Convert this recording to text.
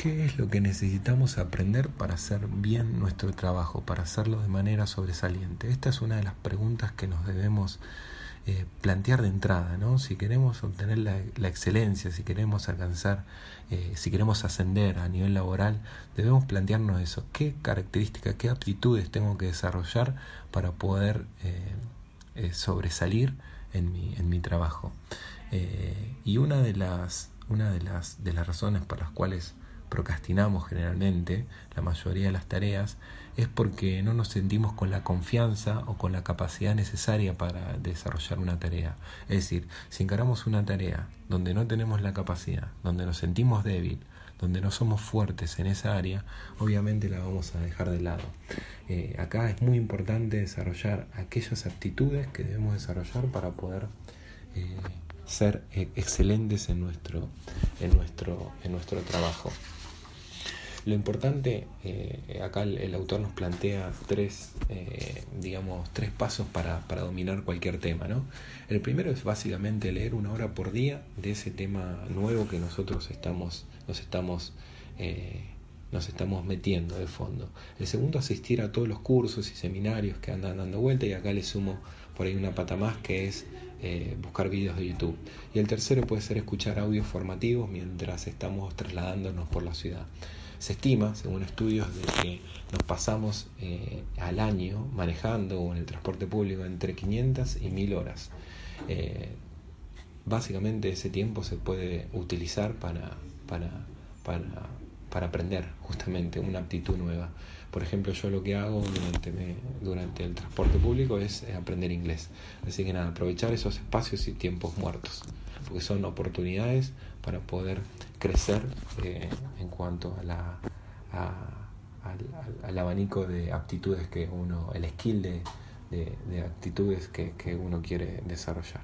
¿Qué es lo que necesitamos aprender para hacer bien nuestro trabajo, para hacerlo de manera sobresaliente? Esta es una de las preguntas que nos debemos eh, plantear de entrada, ¿no? Si queremos obtener la, excelencia, si queremos alcanzar, eh, si queremos ascender a nivel laboral, debemos plantearnos eso. ¿Qué características, qué aptitudes tengo que desarrollar para poder eh, sobresalir en mi, en mi trabajo? y una de las, una de las, de las razones por las cuales procrastinamos generalmente la mayoría de las tareas es porque no nos sentimos con la confianza o con la capacidad necesaria para desarrollar una tarea. Es decir, si encaramos una tarea donde no tenemos la capacidad, donde nos sentimos débil, donde no somos fuertes en esa área, obviamente la vamos a dejar de lado. Eh, acá es muy importante desarrollar aquellas aptitudes que debemos desarrollar para poder eh, ser eh, excelentes en nuestro, en nuestro, en nuestro trabajo. Lo importante, eh, acá el, autor nos plantea tres, eh, digamos, tres pasos para, para, dominar cualquier tema. ¿no? El primero es básicamente leer una hora por día de ese tema nuevo que nosotros estamos, nos estamos, eh, nos estamos metiendo de fondo. El segundo, asistir a todos los cursos y seminarios que andan dando vuelta y acá le sumo por ahí una pata más que es buscar vídeos de YouTube. Y el tercero puede ser escuchar audios formativos mientras estamos trasladándonos por la ciudad. Se estima, según estudios, de que nos pasamos eh, al año manejando o en el transporte público entre 500 y 1000 horas. Eh, básicamente ese tiempo se puede utilizar para, para, para, para, aprender justamente una aptitud nueva. Por ejemplo, yo lo que hago durante, durante el transporte público es aprender inglés. Así que nada, aprovechar esos espacios y tiempos muertos, porque son oportunidades para poder crecer eh, en cuanto a la, al, abanico de aptitudes que uno, el skill de, de, de actitudes que, que uno quiere desarrollar.